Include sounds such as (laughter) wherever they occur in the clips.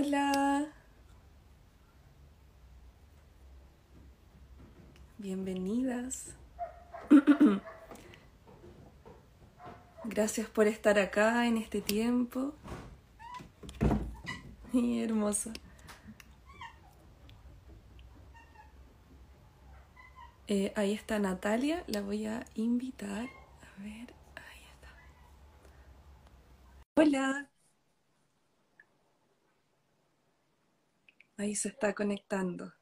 Hola. Bienvenidas. Gracias por estar acá en este tiempo. Y hermosa. Eh, ahí está Natalia, la voy a invitar. A ver, ahí está. Hola. Ahí se está conectando.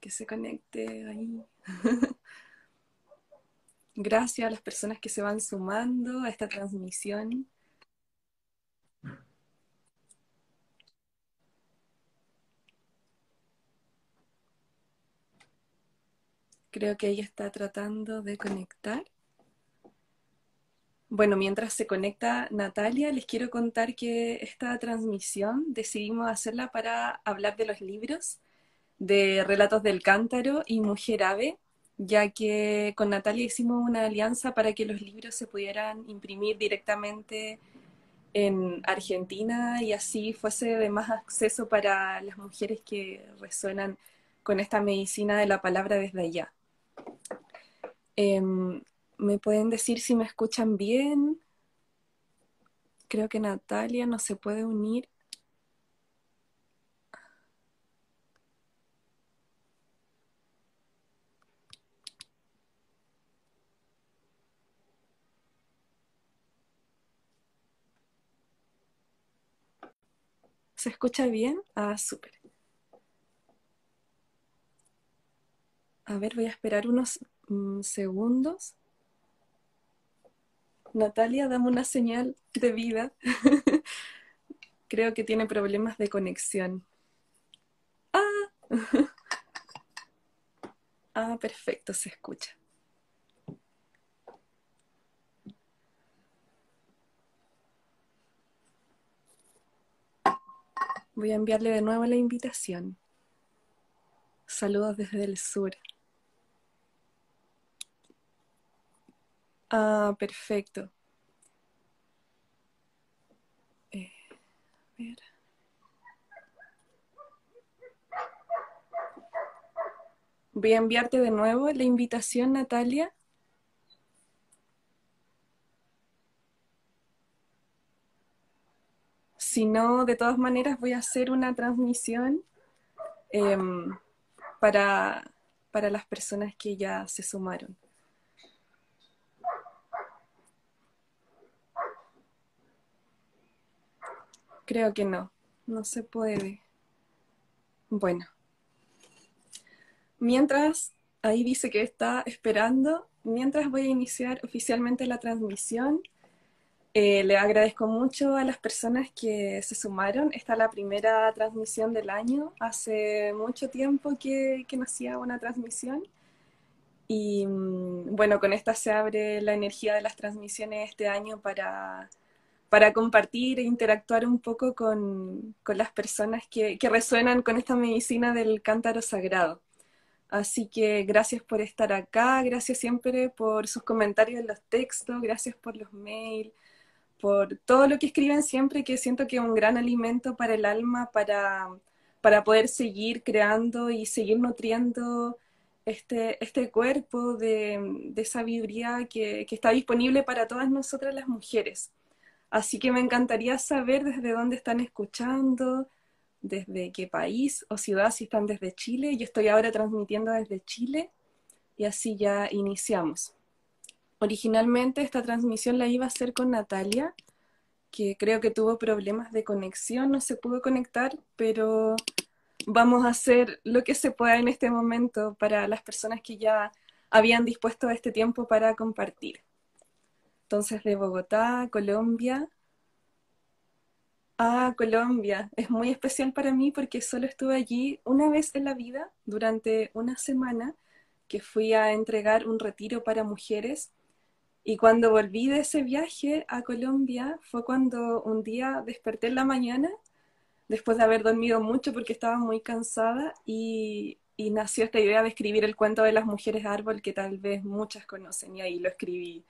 Que se conecte ahí. (laughs) Gracias a las personas que se van sumando a esta transmisión. Creo que ella está tratando de conectar. Bueno, mientras se conecta Natalia, les quiero contar que esta transmisión decidimos hacerla para hablar de los libros de Relatos del Cántaro y Mujer Ave, ya que con Natalia hicimos una alianza para que los libros se pudieran imprimir directamente en Argentina y así fuese de más acceso para las mujeres que resuenan con esta medicina de la palabra desde allá. Em, ¿Me pueden decir si me escuchan bien? Creo que Natalia no se puede unir. ¿Se escucha bien? Ah, súper. A ver, voy a esperar unos mm, segundos. Natalia, dame una señal de vida. (laughs) Creo que tiene problemas de conexión. Ah, (laughs) ah perfecto, se escucha. Voy a enviarle de nuevo la invitación. Saludos desde el sur. Ah, perfecto. Eh. Voy a enviarte de nuevo la invitación, Natalia. Si no, de todas maneras voy a hacer una transmisión em, para, para las personas que ya se sumaron. Creo que no, no se puede. Bueno. Mientras, ahí dice que está esperando, mientras voy a iniciar oficialmente la transmisión, eh, le agradezco mucho a las personas que se sumaron. Esta es la primera transmisión del año. Hace mucho tiempo que, que no hacía una transmisión. Y mm, bueno, con esta se abre la energía de las transmisiones este año para para compartir e interactuar un poco con, las personas que, resuenan con esta medicina del cántaro sagrado. Así que gracias por estar acá, gracias siempre por sus comentarios en los textos, gracias por los mails, por todo lo que escriben siempre, que siento que es un gran alimento para el alma, para, para poder seguir creando y seguir nutriendo este, este cuerpo de, sabiduría que, que está disponible para todas nosotras las mujeres. Así que me encantaría saber desde dónde están escuchando, desde qué país o ciudad, si están desde Chile. Yo estoy ahora transmitiendo desde Chile y así ya iniciamos. Originalmente esta transmisión la iba a hacer con Natalia, que creo que tuvo problemas de conexión, no se pudo conectar, pero vamos a hacer lo que se pueda en este momento para las personas que ya habían dispuesto este tiempo para compartir entonces de Bogotá, Colombia. Ah, Colombia. Es muy especial para mí porque solo estuve allí una vez en la vida durante una semana que fui a entregar un retiro para mujeres. Y cuando volví de ese viaje a Colombia fue cuando un día desperté en la mañana, después de haber dormido mucho porque estaba muy cansada y, y nació esta idea de escribir el cuento de las mujeres árbol que tal vez muchas conocen y ahí lo escribí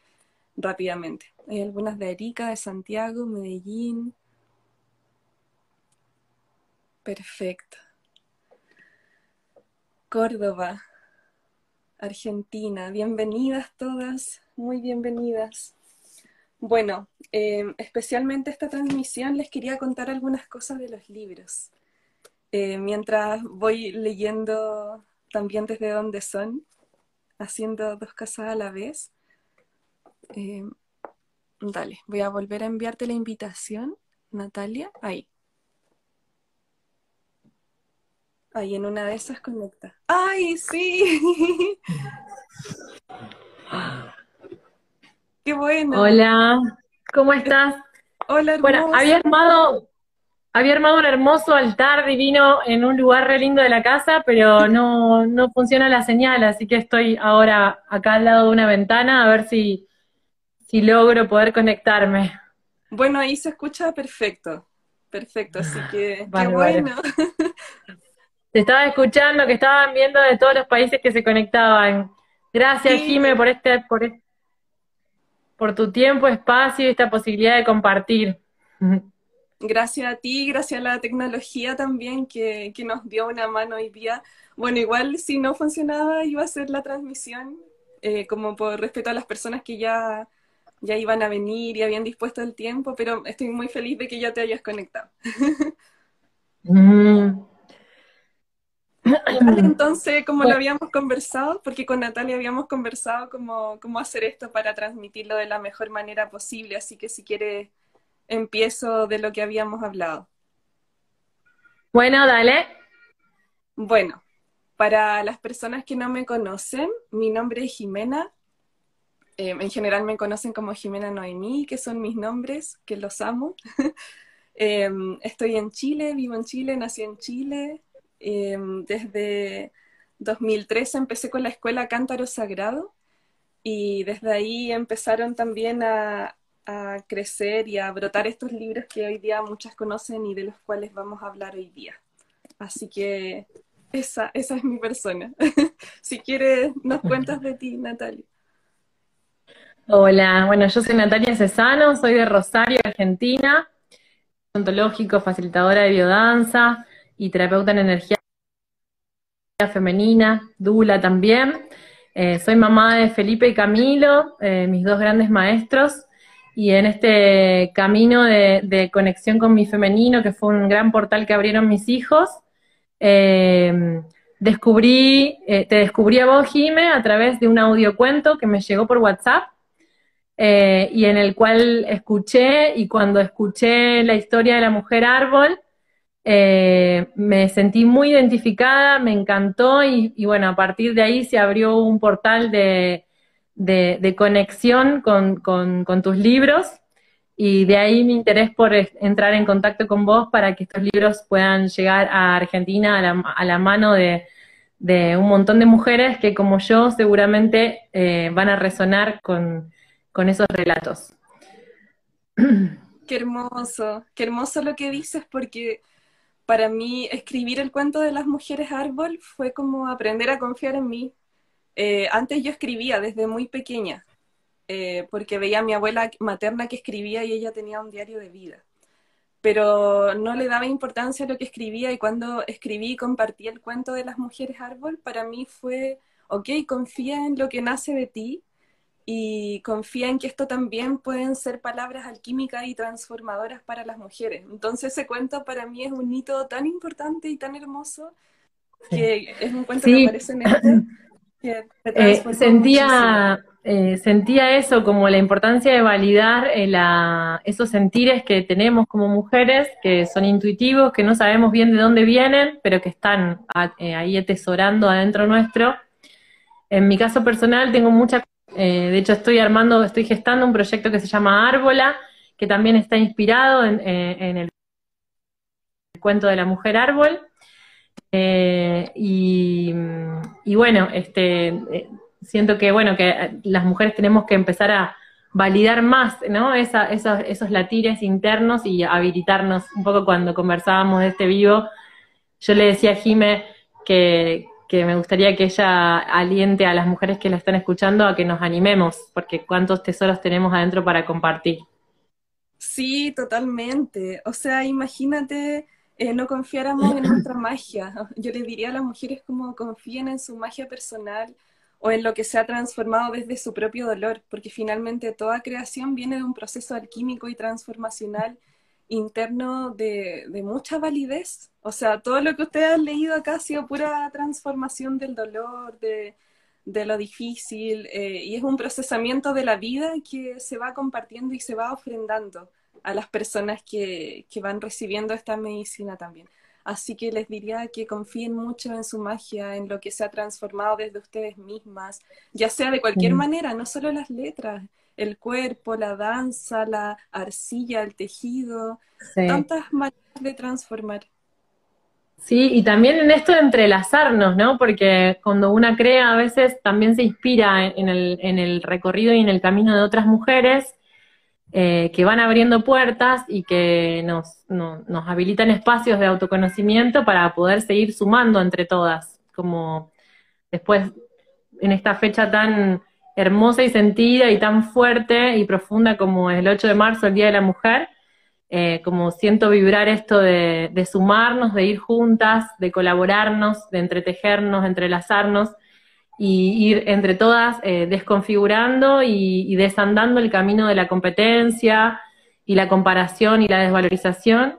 rápidamente. Hay algunas de Arica, de Santiago, Medellín. Perfecto. Córdoba, Argentina, bienvenidas todas, muy bienvenidas. Bueno, em, especialmente esta transmisión les quería contar algunas cosas de los libros. Eh, mientras voy leyendo también desde dónde son, haciendo dos cosas a la vez. Em, dale, voy a volver a enviarte la invitación, Natalia. Ahí. Ahí en una de esas conecta. ¡Ay, sí! (laughs) ¡Qué bueno! Hola, ¿cómo estás? Hola, hermosa. Bueno, había armado, había armado un hermoso altar divino en un lugar re lindo de la casa, pero no, no funciona la señal, así que estoy ahora acá al lado de una ventana a ver si, si logro poder conectarme. Bueno, ahí se escucha perfecto. Perfecto, así que (sighs) Vale, qué vale. bueno. Te estaba escuchando que estaban viendo de todos los países que se conectaban. Gracias, Sí. Jime, por este, por, e- por tu tiempo, espacio y esta posibilidad de compartir. (laughs) Gracias a ti, gracias a la tecnología también que, que nos dio una mano hoy día. Bueno, igual si no funcionaba iba a ser la transmisión, eh, como por respeto a las personas que ya, ya iban a venir y habían dispuesto el tiempo, pero estoy muy feliz de que ya te hayas conectado. Mm. (clears throat) Entonces, como lo habíamos conversado, porque con Natalia habíamos conversado cómo, cómo hacer esto para transmitirlo de la mejor manera posible, así que si quieres empiezo de lo que habíamos hablado. Bueno, dale. Bueno, para las personas que no me conocen, mi nombre es Jimena. Eh, en general me conocen como Jimena Noemí, que son mis nombres, que los amo. (laughs) Eh, estoy en Chile, vivo en Chile, nací en Chile. Eh, desde 2013 empecé con la escuela Cántaro Sagrado y desde ahí empezaron también a, a crecer y a brotar estos libros que hoy día muchas conocen y de los cuales vamos a hablar hoy día. Así que esa, esa es mi persona. (laughs) si quieres, nos cuentas de ti, Natalia. Hola, bueno, yo soy Natalia Cesano, soy de Rosario, Argentina, ontológico, facilitadora de biodanza y terapeuta en energía femenina, dula también. Eh, soy mamá de Felipe y Camilo, eh, mis dos grandes maestros, y en este camino de, conexión con mi femenino, que fue un gran portal que abrieron mis hijos, eh, descubrí, eh, te descubrí a vos, Jime, a través de un audiocuento que me llegó por WhatsApp eh, y en el cual escuché, y cuando escuché la historia de la mujer árbol, eh, me sentí muy identificada, me encantó, y, bueno, a partir de ahí se abrió un portal de, de- conexión con, con- tus libros, y de ahí mi interés por entrar en contacto con vos para que estos libros puedan llegar a Argentina a la, a la mano de, de un montón de mujeres que como yo seguramente eh, van a resonar con, con esos relatos. Qué hermoso, qué hermoso lo que dices porque para mí escribir el cuento de las mujeres árbol fue como aprender a confiar en mí. Eh, antes yo escribía desde muy pequeña, eh, porque veía a mi abuela materna que escribía y ella tenía un diario de vida. Pero no le daba importancia a lo que escribía y cuando escribí y compartí el cuento de las mujeres árbol, para mí fue, ok, confía en lo que nace de ti y confía en que esto también pueden ser palabras alquímicas y transformadoras para las mujeres. Entonces ese cuento para mí es un hito tan importante y tan hermoso que es un cuento que aparece en este que Eh, sentía, eh, sentía eso como la importancia de validar eh, la- esos sentires que tenemos como mujeres, que son intuitivos, que no sabemos bien de dónde vienen, pero que están a- eh, ahí atesorando adentro nuestro. En mi caso personal tengo mucha, eh, de hecho estoy armando, estoy gestando un proyecto que se llama Árbola, que también está inspirado en, eh, el cuento de la mujer árbol. Eh, y, bueno, este, siento que bueno, que las mujeres tenemos que empezar a validar más, ¿no? Esos, esos latires internos y habilitarnos. Un poco cuando conversábamos de este vivo, yo le decía a Jime que, que me gustaría que ella aliente a las mujeres que la están escuchando a que nos animemos, porque cuántos tesoros tenemos adentro para compartir. Sí, totalmente. O sea, imagínate eh, no confiáramos en nuestra (clears throat) magia. Yo le diría a las mujeres como confíen en su magia personal o en lo que se ha transformado desde su propio dolor, porque finalmente toda creación viene de un proceso alquímico y transformacional interno de, mucha validez. O sea, todo lo que ustedes han leído acá ha sido pura transformación del dolor, de, lo difícil, eh, y es un procesamiento de la vida que se va compartiendo y se va ofrendando a las personas que, que van recibiendo esta medicina también. Así que les diría que confíen mucho en su magia, en lo que se ha transformado desde ustedes mismas, ya sea de cualquier manera, no solo las letras, el cuerpo, la danza, la arcilla, el tejido, tantas maneras de transformar. Sí, y también en esto de entrelazarnos, ¿no? Porque cuando una crea a veces también se inspira en el, en el recorrido y en el camino de otras mujeres eh, que van abriendo puertas y que nos, nos habilitan espacios de autoconocimiento para poder seguir sumando entre todas, como después en esta fecha tan hermosa y sentida y tan fuerte y profunda como el 8 de marzo, el Día de la Mujer, eh, como siento vibrar esto de, sumarnos, de ir juntas, de colaborarnos, de entretejernos, entrelazarnos y ir entre todas eh, desconfigurando y, desandando el camino de la competencia y la comparación y la desvalorización.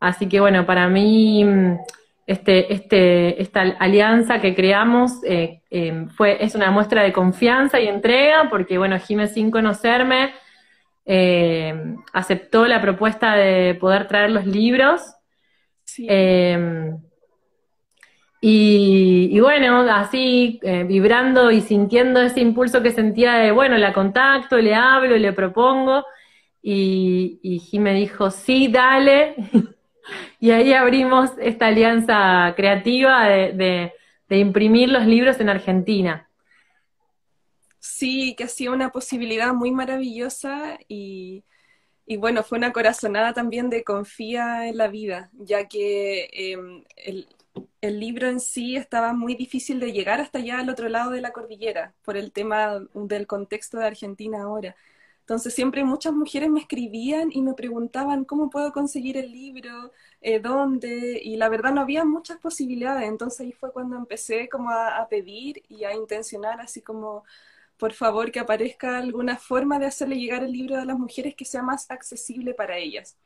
Así que bueno, para mí mm, este, este, esta alianza que creamos eh, em, fue, es una muestra de confianza y entrega, porque bueno, Jiménez sin conocerme em, aceptó la propuesta de poder traer los libros. Y, bueno, así eh, vibrando y sintiendo ese impulso que sentía de, bueno, la contacto, le hablo, le propongo. Y, y me dijo, sí, dale. (laughs) Y ahí abrimos esta alianza creativa de, imprimir los libros en Argentina. Sí, que ha sido una posibilidad muy maravillosa y, bueno, fue una corazonada también de confía en la vida, ya que em, el, libro en sí estaba muy difícil de llegar hasta allá al otro lado de la cordillera, por el tema del contexto de Argentina ahora. Entonces siempre muchas mujeres me escribían y me preguntaban cómo puedo conseguir el libro, eh, dónde, y la verdad no había muchas posibilidades. Entonces ahí fue cuando empecé como a, pedir y a intencionar así como, por favor, que aparezca alguna forma de hacerle llegar el libro a las mujeres que sea más accesible para ellas.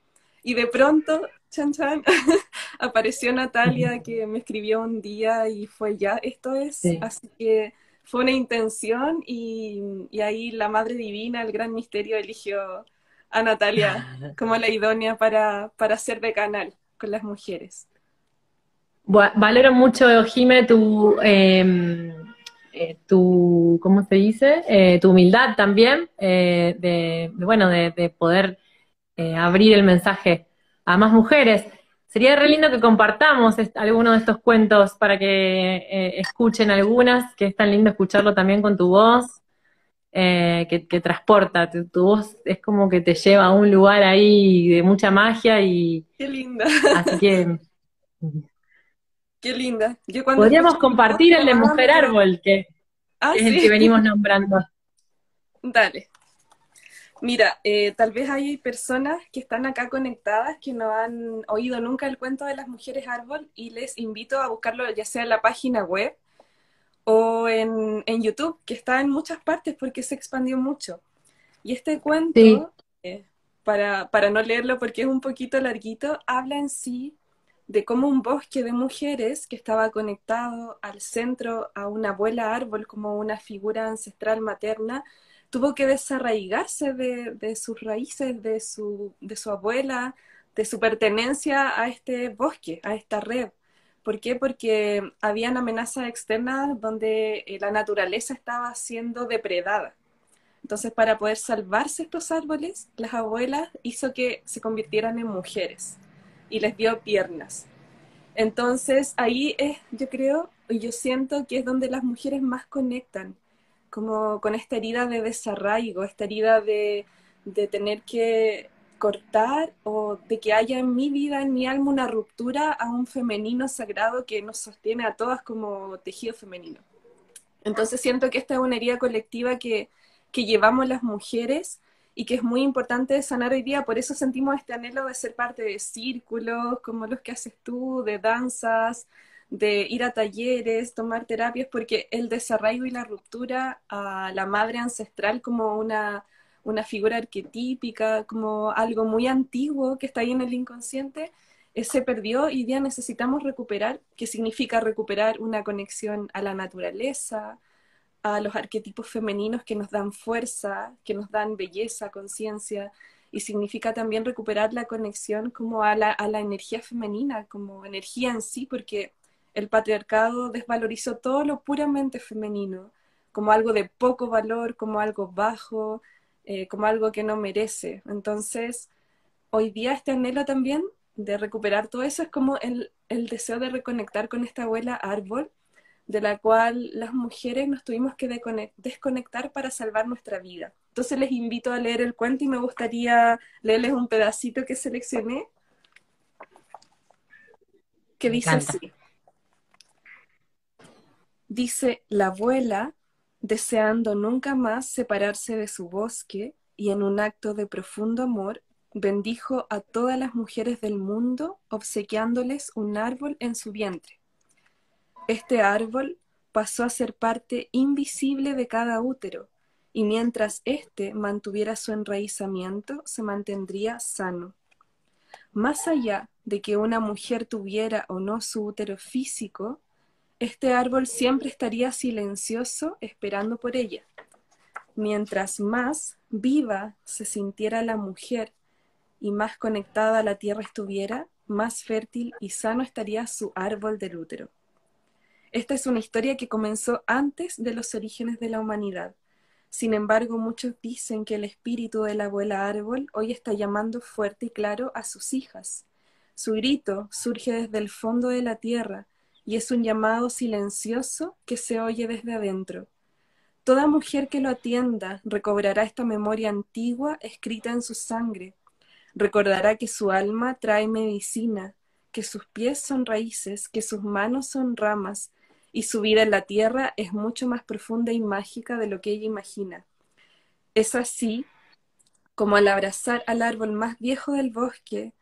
Y de pronto, chan chan, (laughs) apareció Natalia que me escribió un día y fue ya, esto es, así que fue una intención y, ahí la Madre Divina, el gran misterio, eligió a Natalia (laughs) como la idónea para, para ser de canal con las mujeres. valoro mucho, Jime, tu, em, eh, tu, ¿cómo se dice? Eh, tu humildad también, eh, de, bueno, de, de poder abrir el mensaje a más mujeres. Sería re lindo que compartamos algunos de estos cuentos para que eh, escuchen algunas, que es tan lindo escucharlo también con tu voz, eh, que, transporta. Tu, voz es como que te lleva a un lugar ahí de mucha magia y. Qué linda. Así que. Qué linda. Podríamos compartir el de Mujer Árbol, que, ah, es el que venimos nombrando. (laughs) Dale. Mira, eh, tal vez hay personas que están acá conectadas que no han oído nunca el cuento de las mujeres árbol y les invito a buscarlo ya sea en la página web o en, YouTube, que está en muchas partes porque se expandió mucho. Y este cuento, eh, para, para no leerlo porque es un poquito larguito, habla en sí de cómo un bosque de mujeres que estaba conectado al centro a una abuela árbol como una figura ancestral materna, tuvo que desarraigarse de, sus raíces, de su, de su abuela, de su pertenencia a este bosque, a esta red. ¿Por qué? Porque habían amenazas externas donde eh, la naturaleza estaba siendo depredada. Entonces, para poder salvarse estos árboles, las abuelas hizo que se convirtieran en mujeres y les dio piernas. Entonces, ahí es, yo creo, y yo siento que es donde las mujeres más conectan, como con esta herida de desarraigo, esta herida de, tener que cortar o de que haya en mi vida, en mi alma, una ruptura a un femenino sagrado que nos sostiene a todas como tejido femenino. Entonces siento que esta es una herida colectiva que, que llevamos las mujeres y que es muy importante sanar hoy día. Por eso sentimos este anhelo de ser parte de círculos como los que haces tú, de danzas, de ir a talleres, tomar terapias, porque el desarraigo y la ruptura a la madre ancestral como una, una figura arquetípica, como algo muy antiguo que está ahí en el inconsciente, eh, se perdió y día necesitamos recuperar, que significa recuperar una conexión a la naturaleza, a los arquetipos femeninos que nos dan fuerza, que nos dan belleza, conciencia, y significa también recuperar la conexión como a la, a la energía femenina, como energía en sí, porque el patriarcado desvalorizó todo lo puramente femenino, como algo de poco valor, como algo bajo, eh, como algo que no merece. Entonces, hoy día este anhelo también de recuperar todo eso es como el, el deseo de reconectar con esta abuela árbol, de la cual las mujeres nos tuvimos que desconectar para salvar nuestra vida. Entonces les invito a leer el cuento y me gustaría leerles un pedacito que seleccioné, que dice así. Dice la abuela, deseando nunca más separarse de su bosque, y en un acto de profundo amor, bendijo a todas las mujeres del mundo, obsequiándoles un árbol en su vientre. Este árbol pasó a ser parte invisible de cada útero, y mientras éste mantuviera su enraizamiento, se mantendría sano. Más allá de que una mujer tuviera o no su útero físico, este árbol siempre estaría silencioso esperando por ella. Mientras más viva se sintiera la mujer y más conectada a la tierra estuviera, más fértil y sano estaría su árbol del útero. Esta es una historia que comenzó antes de los orígenes de la humanidad. Sin embargo, muchos dicen que el espíritu de la abuela árbol hoy está llamando fuerte y claro a sus hijas. Su grito surge desde el fondo de la tierra, y es un llamado silencioso que se oye desde adentro. Toda mujer que lo atienda recobrará esta memoria antigua escrita en su sangre, recordará que su alma trae medicina, que sus pies son raíces, que sus manos son ramas, y su vida en la tierra es mucho más profunda y mágica de lo que ella imagina. Es así como al abrazar al árbol más viejo del bosque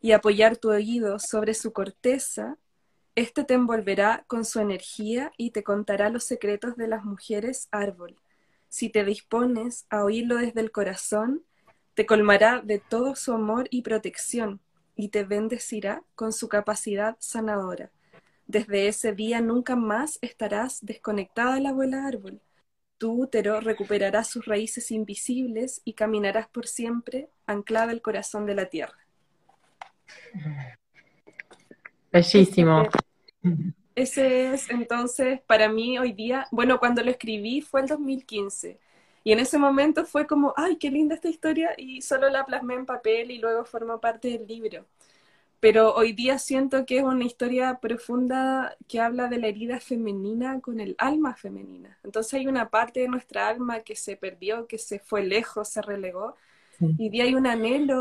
y apoyar tu oído sobre su corteza, este te envolverá con su energía y te contará los secretos de las mujeres árbol. Si te dispones a oírlo desde el corazón, te colmará de todo su amor y protección y te bendecirá con su capacidad sanadora. Desde ese día nunca más estarás desconectada de la abuela árbol. Tu útero recuperará sus raíces invisibles y caminarás por siempre anclada al corazón de la tierra. Bellísimo. Ese es entonces para mí hoy día, bueno, cuando lo escribí fue el 2015 y en ese momento fue como, ay, qué linda esta historia y solo la plasmé en papel y luego formó parte del libro. Pero hoy día siento que es una historia profunda que habla de la herida femenina con el alma femenina. Entonces hay una parte de nuestra alma que se perdió, que se fue lejos, se relegó. Y día hay un anhelo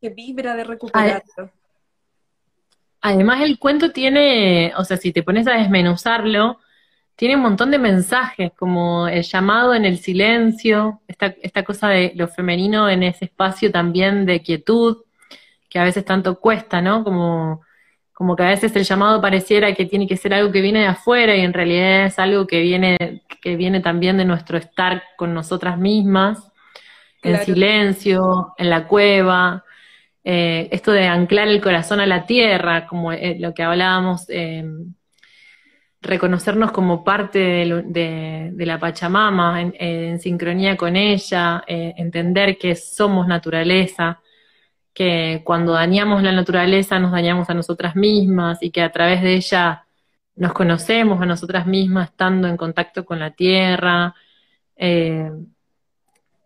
que vibra de recuperarlo. Además el cuento tiene, o sea, si te pones a desmenuzarlo, tiene un montón de mensajes, como el llamado en el silencio, esta, esta cosa de lo femenino en ese espacio también de quietud, que a veces tanto cuesta, ¿no? Como, como que a veces el llamado pareciera que tiene que ser algo que viene de afuera y en realidad es algo que viene, que viene también de nuestro estar con nosotras mismas, en silencio, en la cueva, eh, esto de anclar el corazón a la tierra, como eh, lo que hablábamos, eh, reconocernos como parte de, la Pachamama, en, sincronía con ella, entender que somos naturaleza, que cuando dañamos la naturaleza nos dañamos a nosotras mismas y que a través de ella nos conocemos a nosotras mismas estando en contacto con la tierra.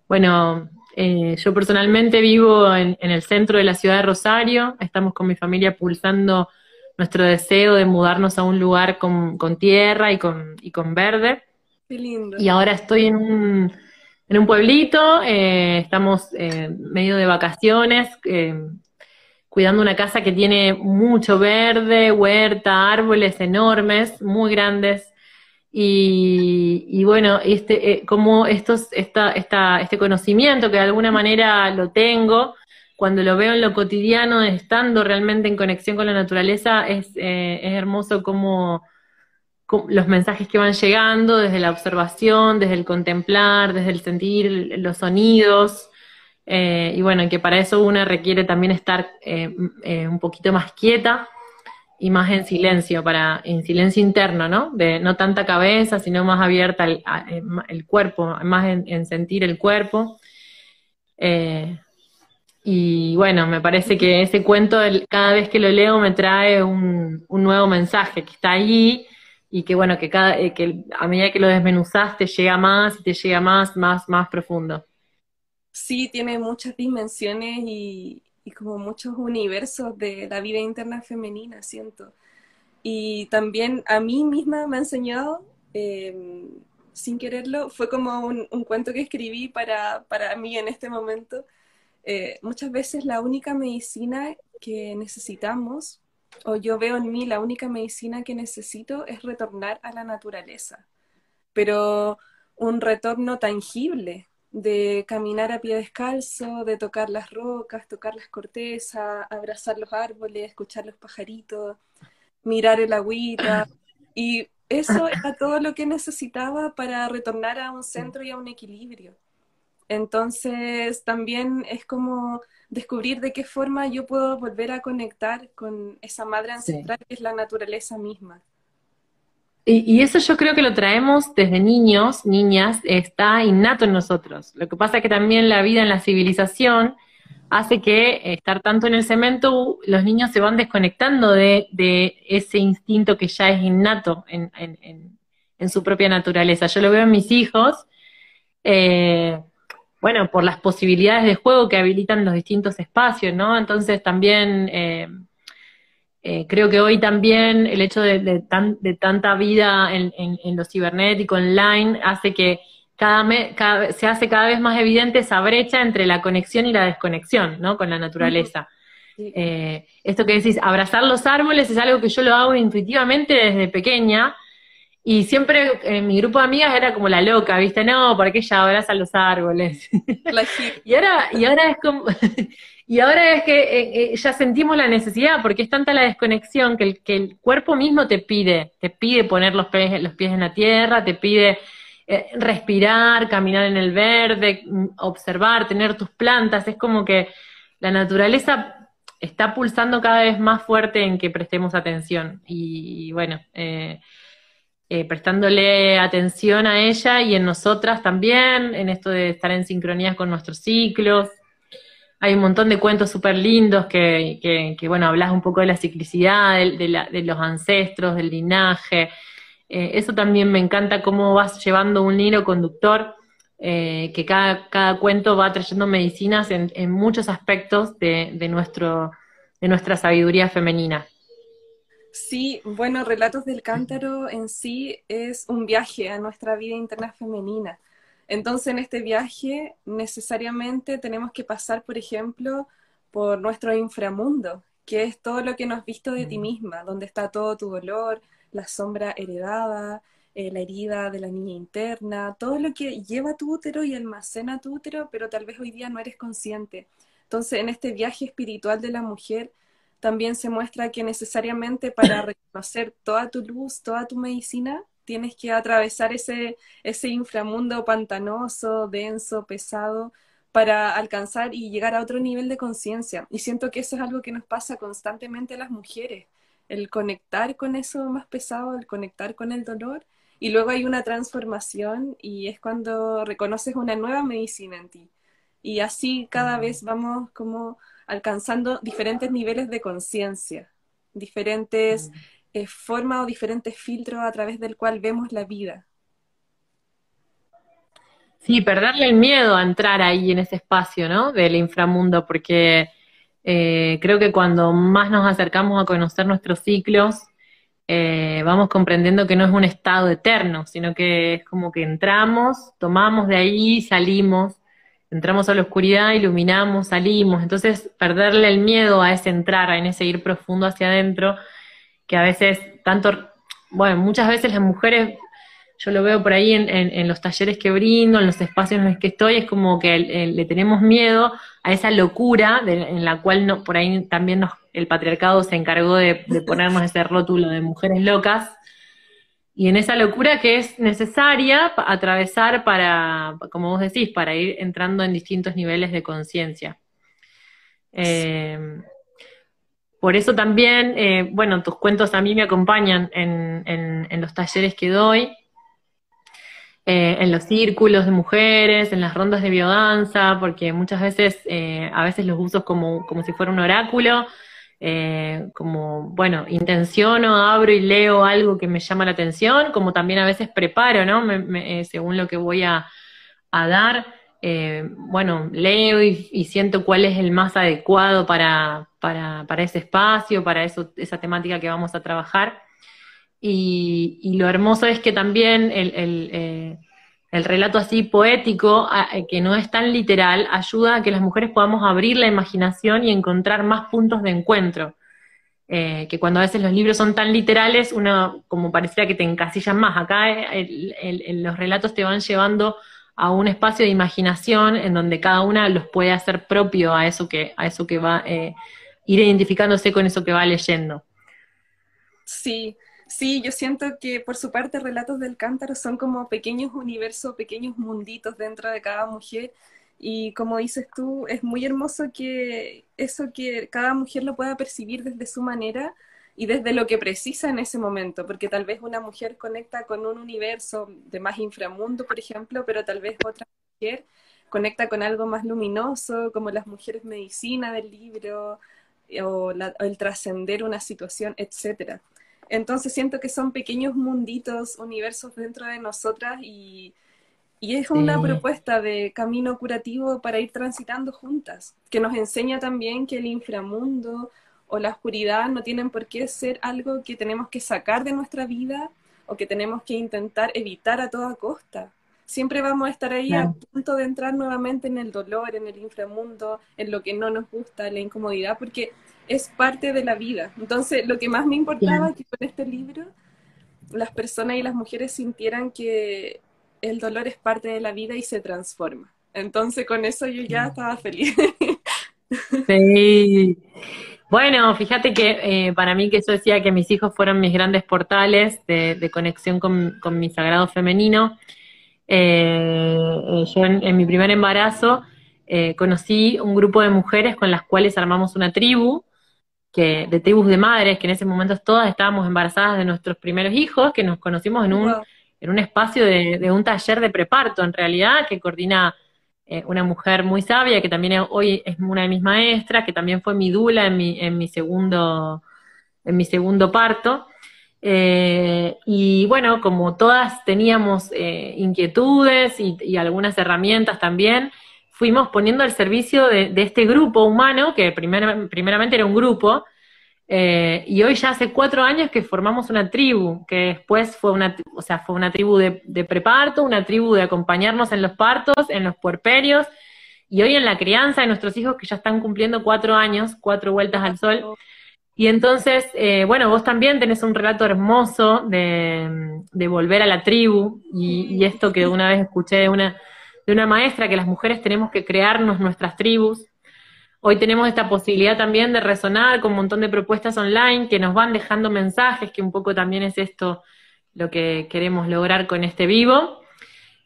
bueno, eh, yo personalmente vivo en, el centro de la ciudad de Rosario, estamos con mi familia pulsando nuestro deseo de mudarnos a un lugar con, tierra y con, y con verde. Qué lindo. Y ahora estoy en un, en un pueblito, eh, estamos eh, medio de vacaciones, cuidando una casa que tiene mucho verde, huerta, árboles enormes, muy grandes, Y, bueno, este, eh, como estos, esta, esta, este conocimiento que de alguna manera lo tengo, cuando lo veo en lo cotidiano, estando realmente en conexión con la naturaleza, es, eh, es hermoso como, los mensajes que van llegando desde la observación, desde el contemplar, desde el sentir los sonidos. Eh, y bueno, que para eso una requiere también estar eh, un poquito más quieta y más en silencio, para, en silencio interno, ¿no? De no tanta cabeza, sino más abierta el, el cuerpo, más en, sentir el cuerpo. Y bueno, me parece que ese cuento, cada vez que lo leo, me trae un, nuevo mensaje que está ahí y que bueno, que, cada, eh, que a medida que lo desmenuzas te llega más y te llega más, más, más profundo. Sí, tiene muchas dimensiones y, como muchos universos de la vida interna femenina, siento. Y también a mí misma me ha enseñado, em, sin quererlo, fue como un, un, cuento que escribí para, para mí en este momento, eh, muchas veces la única medicina que necesitamos, o yo veo en mí la única medicina que necesito es retornar a la naturaleza, pero un retorno tangible de caminar a pie descalzo, de tocar las rocas, tocar las cortezas, abrazar los árboles, escuchar los pajaritos, mirar el agüita. Y eso era todo lo que necesitaba para retornar a un centro y a un equilibrio. Entonces también es como descubrir de qué forma yo puedo volver a conectar con esa madre ancestral que es la naturaleza misma. Y, eso yo creo que lo traemos desde niños, niñas, está innato en nosotros. Lo que pasa es que también la vida en la civilización hace que estar tanto en el cemento, los niños se van desconectando de, ese instinto que ya es innato en, su propia naturaleza. Yo lo veo en mis hijos. Eh, bueno, por las posibilidades de juego que habilitan los distintos espacios, ¿no? Entonces también eh, eh, creo que hoy también el hecho de, tanta vida en, lo cibernético, online, hace que cada, se hace cada vez más evidente esa brecha entre la conexión y la desconexión, ¿no? Con la naturaleza. Eh, esto que decís, abrazar los árboles es algo que yo lo hago intuitivamente desde pequeña, y siempre en mi grupo de amigas era como la loca, ¿viste? No, porque ella abraza los árboles. (laughs) y ahora, y ahora es como, y ahora es que eh, eh, ya sentimos la necesidad, porque es tanta la desconexión que el, que el cuerpo mismo te pide, te pide poner los pies, los pies en la tierra, te pide eh, respirar, caminar en el verde, mm, observar, tener tus plantas, es como que la naturaleza está pulsando cada vez más fuerte en que prestemos atención. Y, bueno, eh, eh, prestándole atención a ella y en nosotras también, en esto de estar en sincronía con nuestros ciclos. Hay un montón de cuentos súper lindos que, que, bueno, hablas un poco de la ciclicidad, de, los ancestros, del linaje. Eh, eso también me encanta cómo vas llevando un hilo conductor, eh, que cada, cada, cuento va trayendo medicinas en, en muchos aspectos de, de, nuestro, de nuestra sabiduría femenina. Sí, bueno, Relatos del Cántaro en sí es un viaje a nuestra vida interna femenina. Entonces, en este viaje necesariamente tenemos que pasar, por ejemplo, por nuestro inframundo, que es todo lo que no has visto de ti mm. misma, donde está todo tu dolor, la sombra heredada, eh, la herida de la niña interna, todo lo que lleva tu útero y almacena tu útero, pero tal vez hoy día no eres consciente. Entonces, en este viaje espiritual de la mujer, también se muestra que necesariamente para (coughs) reconocer toda tu luz, toda tu medicina, tienes que atravesar ese, ese inframundo pantanoso, denso, pesado, para alcanzar y llegar a otro nivel de conciencia. Y siento que eso es algo que nos pasa constantemente a las mujeres, el conectar con eso más pesado, el conectar con el dolor, y luego hay una transformación y es cuando reconoces una nueva medicina en ti. Y así cada vez vamos como alcanzando diferentes niveles de conciencia, diferentes eh, formas o diferentes filtros a través del cual vemos la vida. Sí, perderle el miedo a entrar ahí en ese espacio, ¿no? Del inframundo, porque eh, creo que cuando más nos acercamos a conocer nuestros ciclos, eh, vamos comprendiendo que no es un estado eterno, sino que es como que entramos, tomamos de ahí, salimos, entramos a la oscuridad, iluminamos, salimos, entonces perderle el miedo a ese entrar, en ese ir profundo hacia adentro, que a veces tanto, bueno, muchas veces las mujeres yo lo veo por ahí en, los talleres que brindo, en los espacios en los que estoy, es como que le tenemos miedo a esa locura en la cual no, por ahí también el patriarcado se encargó de, de ponernos ese rótulo de mujeres locas, y en esa locura que es necesaria atravesar para, como vos decís, para ir entrando en distintos niveles de conciencia. Eh, por eso también, eh, bueno, tus cuentos a mí me acompañan en, los talleres que doy, eh, en los círculos de mujeres, en las rondas de biodanza, porque muchas veces, a veces los uso como, como si fuera un oráculo, como, bueno, intenciono, abro y leo algo que me llama la atención, como también a veces preparo, ¿no? según lo que voy a dar. Eh, bueno, leo y, siento cuál es el más adecuado para, para, ese espacio, para esa temática que vamos a trabajar. Y, lo hermoso es que también el, el, eh, el relato así poético, eh, que no es tan literal, ayuda a que las mujeres podamos abrir la imaginación y encontrar más puntos de encuentro. que cuando a veces los libros son tan literales, uno como pareciera que te encasillan más. Acá los relatos te van llevando a un espacio de imaginación en donde cada una los puede hacer propio a eso que, a eso que va, eh, ir identificándose con eso que va leyendo. Sí, sí, yo siento que por su parte Relatos del Cántaro son como pequeños universos, pequeños munditos dentro de cada mujer. Y como dices tú, es muy hermoso que eso que cada mujer lo pueda percibir desde su manera y desde lo que precisa en ese momento, porque tal vez una mujer conecta con un universo de más inframundo, por ejemplo, pero tal vez otra mujer conecta con algo más luminoso, como las mujeres medicina del libro, o, el trascender una situación, etc. Entonces siento que son pequeños munditos, universos dentro de nosotras y, y es una propuesta de camino curativo para ir transitando juntas, que nos enseña también que el inframundo o la oscuridad no tienen por qué ser algo que tenemos que sacar de nuestra vida o que tenemos que intentar evitar a toda costa. Siempre vamos a estar ahí a punto de entrar nuevamente en el dolor, en el inframundo, en lo que no nos gusta, la incomodidad, porque es parte de la vida. Entonces, lo que más me importaba es que con este libro las personas y las mujeres sintieran que el dolor es parte de la vida y se transforma. Entonces, con eso yo ya estaba feliz. (laughs) Sí, bueno, fíjate que eh, para mí que yo decía que mis hijos fueron mis grandes portales de, conexión con, mi sagrado femenino. Eh, yo en, mi primer embarazo eh, conocí un grupo de mujeres con las cuales armamos una tribu, que, de tribus de madres, que en ese momento todas estábamos embarazadas de nuestros primeros hijos, que nos conocimos en un, en un espacio de, de un taller de preparto, en realidad, que coordina eh, una mujer muy sabia, que también hoy es una de mis maestras, que también fue mi dula en mi, en mi, segundo, en mi segundo parto. Eh, y bueno, como todas teníamos eh, inquietudes y, algunas herramientas también, fuimos poniendo al servicio de, este grupo humano, que primeramente era un grupo, eh, y hoy ya hace cuatro años que formamos una tribu, que después fue una, o sea, fue una tribu de, preparto, una tribu de acompañarnos en los partos, en los puerperios, y hoy en la crianza de nuestros hijos que ya están cumpliendo cuatro años, cuatro vueltas al sol. Y entonces, eh, bueno, vos también tenés un relato hermoso de, volver a la tribu, y, esto que una vez escuché de una, de una maestra, que las mujeres tenemos que crearnos nuestras tribus, Hoy tenemos esta posibilidad también de resonar con un montón de propuestas online que nos van dejando mensajes, que un poco también es esto lo que queremos lograr con este vivo.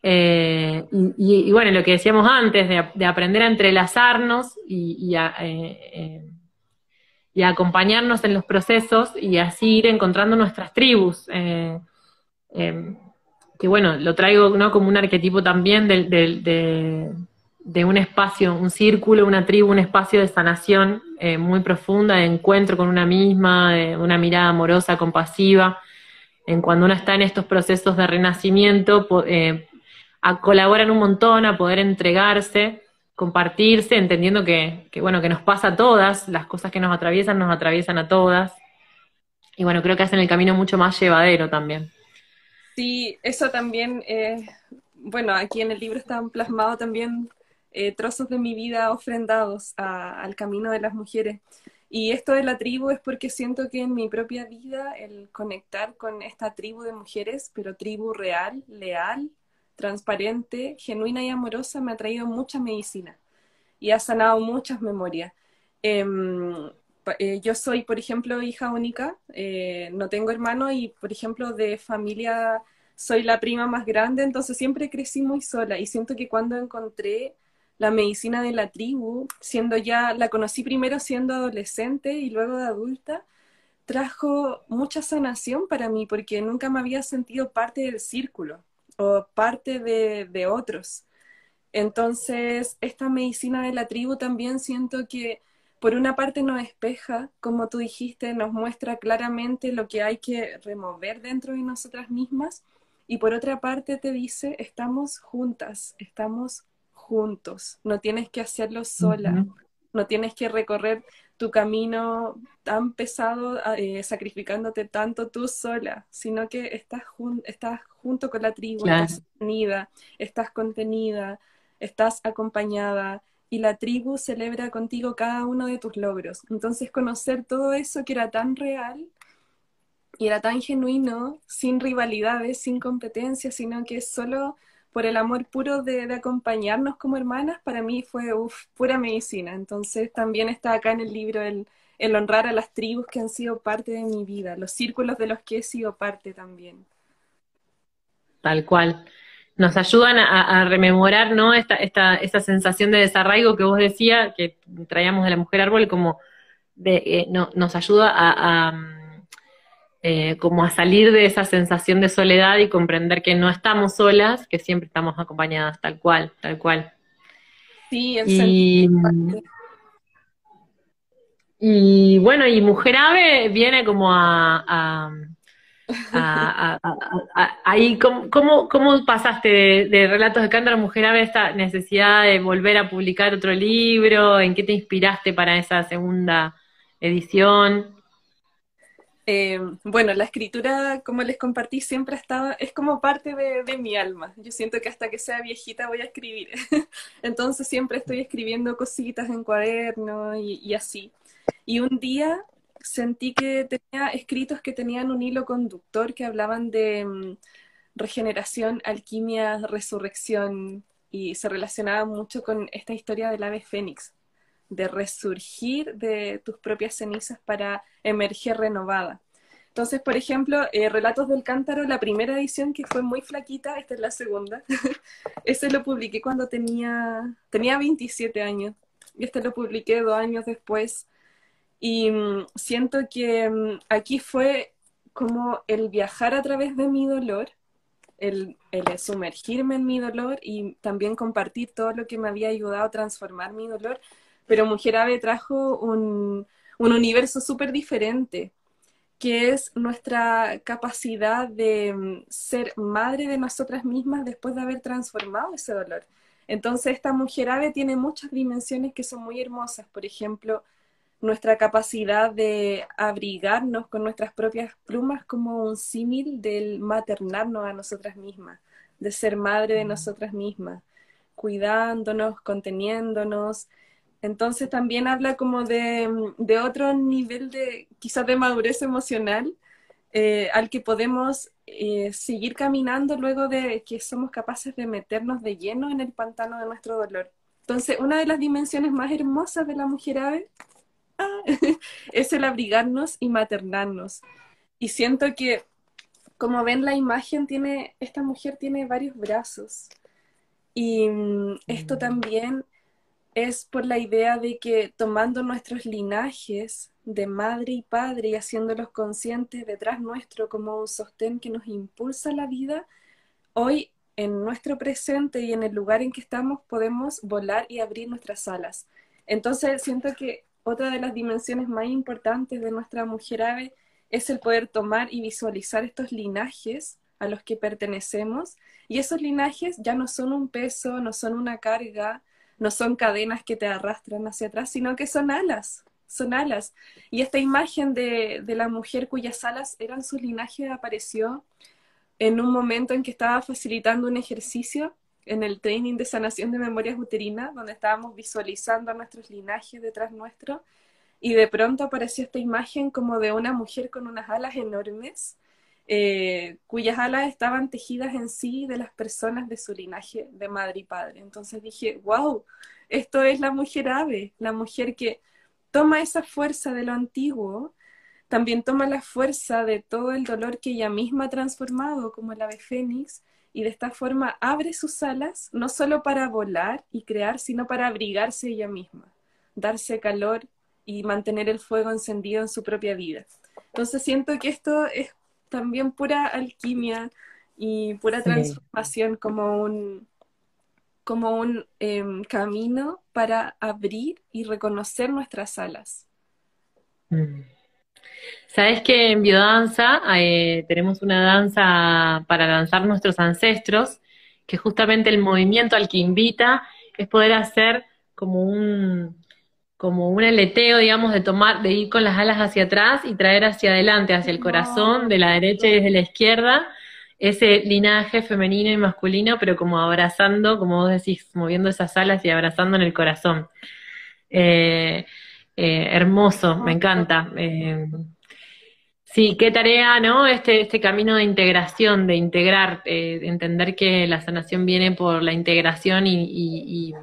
Eh, y, bueno, lo que decíamos antes, de, aprender a entrelazarnos y, a, eh, eh, y, acompañarnos en los procesos y así ir encontrando nuestras tribus. que bueno, lo traigo como un arquetipo también del, de, de un espacio, un círculo, una tribu, un espacio de sanación eh, muy profunda, de encuentro con una misma, de una mirada amorosa, compasiva, en cuando uno está en estos procesos de renacimiento, eh, a colaborar un montón, a poder entregarse, compartirse, entendiendo que, bueno, que nos pasa a todas, las cosas que nos atraviesan nos atraviesan a todas, y bueno, creo que hacen el camino mucho más llevadero también. Sí, eso también, eh, bueno, aquí en el libro están plasmados también eh, trozos de mi vida ofrendados al camino de las mujeres. Y esto de la tribu es porque siento que en mi propia vida el conectar con esta tribu de mujeres, pero tribu real, leal, transparente, genuina y amorosa, me ha traído mucha medicina y ha sanado muchas memorias. Em, eh, yo soy, por ejemplo, hija única, eh, no tengo hermano y, por ejemplo, de familia soy la prima más grande, entonces siempre crecí muy sola y siento que cuando encontré la medicina de la tribu, siendo ya, la conocí primero siendo adolescente y luego de adulta, trajo mucha sanación para mí porque nunca me había sentido parte del círculo o parte de, de otros. Entonces, esta medicina de la tribu también siento que por una parte nos espeja, como tú dijiste, nos muestra claramente lo que hay que remover dentro de nosotras mismas, y por otra parte te dice, estamos juntas, estamos juntos, no tienes que hacerlo sola, no tienes que recorrer tu camino tan pesado, eh, sacrificándote tanto tú sola, sino que estás, estás junto con la tribu, estás unida, estás contenida, estás acompañada y la tribu celebra contigo cada uno de tus logros. Entonces conocer todo eso que era tan real y era tan genuino, sin rivalidades, sin competencia, sino que solo por el amor puro de, acompañarnos como hermanas, para mí fue pura medicina. Entonces también está acá en el libro el, honrar a las tribus que han sido parte de mi vida, los círculos de los que he sido parte también. Tal cual nos ayudan a, rememorar ¿no? esta, esta, esta, sensación de desarraigo que vos decías, que traíamos de la mujer árbol, como de, eh, no, nos ayuda a, eh, como a salir de esa sensación de soledad y comprender que no estamos solas, que siempre estamos acompañadas, tal cual, tal cual. Sí, y, y bueno, y Mujer Ave viene como a ahí, ¿cómo, cómo, pasaste de, Relatos de Cántaro Mujer a esta necesidad de volver a publicar otro libro? ¿En qué te inspiraste para esa segunda edición? Eh, bueno, la escritura, como les compartí, siempre estaba, es como parte de, mi alma. Yo siento que hasta que sea viejita voy a escribir. (laughs) Entonces siempre estoy escribiendo cositas en cuaderno y, y así. Y un día sentí que tenía escritos que tenían un hilo conductor que hablaban de mm, regeneración, alquimia, resurrección y se relacionaba mucho con esta historia del ave fénix, de resurgir de tus propias cenizas para emerger renovada. Entonces, por ejemplo, eh, Relatos del Cántaro, la primera edición que fue muy flaquita, esta es la segunda, (laughs) ese lo publiqué cuando tenía, tenía 27 años y este lo publiqué dos años después y mm, siento que mm, aquí fue como el viajar a través de mi dolor, el, sumergirme en mi dolor y también compartir todo lo que me había ayudado a transformar mi dolor. Pero Mujer Ave trajo un, un universo súper diferente, que es nuestra capacidad de mm, ser madre de nosotras mismas después de haber transformado ese dolor. Entonces esta Mujer Ave tiene muchas dimensiones que son muy hermosas. Por ejemplo, nuestra capacidad de abrigarnos con nuestras propias plumas como un símil del maternarnos a nosotras mismas, de ser madre de mm. nosotras mismas, cuidándonos, conteniéndonos. Entonces también habla como de, otro nivel de quizás de madurez emocional eh, al que podemos eh, seguir caminando luego de que somos capaces de meternos de lleno en el pantano de nuestro dolor. Entonces, una de las dimensiones más hermosas de la mujer ave (laughs) es el abrigarnos y maternarnos. Y siento que, como ven la imagen, tiene, esta mujer tiene varios brazos. Y mm, esto mm. también es por la idea de que tomando nuestros linajes de madre y padre y haciéndolos conscientes detrás nuestro como un sostén que nos impulsa la vida, hoy en nuestro presente y en el lugar en que estamos podemos volar y abrir nuestras alas. Entonces siento que otra de las dimensiones más importantes de nuestra mujer ave es el poder tomar y visualizar estos linajes a los que pertenecemos. Y esos linajes ya no son un peso, no son una carga, no son cadenas que te arrastran hacia atrás, sino que son alas, son alas. Y esta imagen de, de la mujer cuyas alas eran sus linajes apareció en un momento en que estaba facilitando un ejercicio en el training de sanación de memorias uterinas, donde estábamos visualizando a nuestros linajes detrás nuestro, y de pronto apareció esta imagen como de una mujer con unas alas enormes, eh, cuyas alas estaban tejidas en sí de las personas de su linaje de madre y padre. Entonces dije, wow, esto es la mujer ave, la mujer que toma esa fuerza de lo antiguo, también toma la fuerza de todo el dolor que ella misma ha transformado como el ave fénix, y de esta forma abre sus alas, no solo para volar y crear, sino para abrigarse ella misma, darse calor y mantener el fuego encendido en su propia vida. Entonces siento que esto es también pura alquimia y pura transformación como un, como un em, camino para abrir y reconocer nuestras alas. Mm. Sabes que en biodanza eh, tenemos una danza para lanzar nuestros ancestros, que justamente el movimiento al que invita es poder hacer como un, como un aleteo, digamos, de tomar, de ir con las alas hacia atrás y traer hacia adelante, hacia el corazón, de la derecha y desde la izquierda, ese linaje femenino y masculino, pero como abrazando, como vos decís, moviendo esas alas y abrazando en el corazón. Eh, eh, hermoso, me encanta. Eh, sí, qué tarea, ¿no? Este, este camino de integración, de integrar, de entender que la sanación viene por la integración y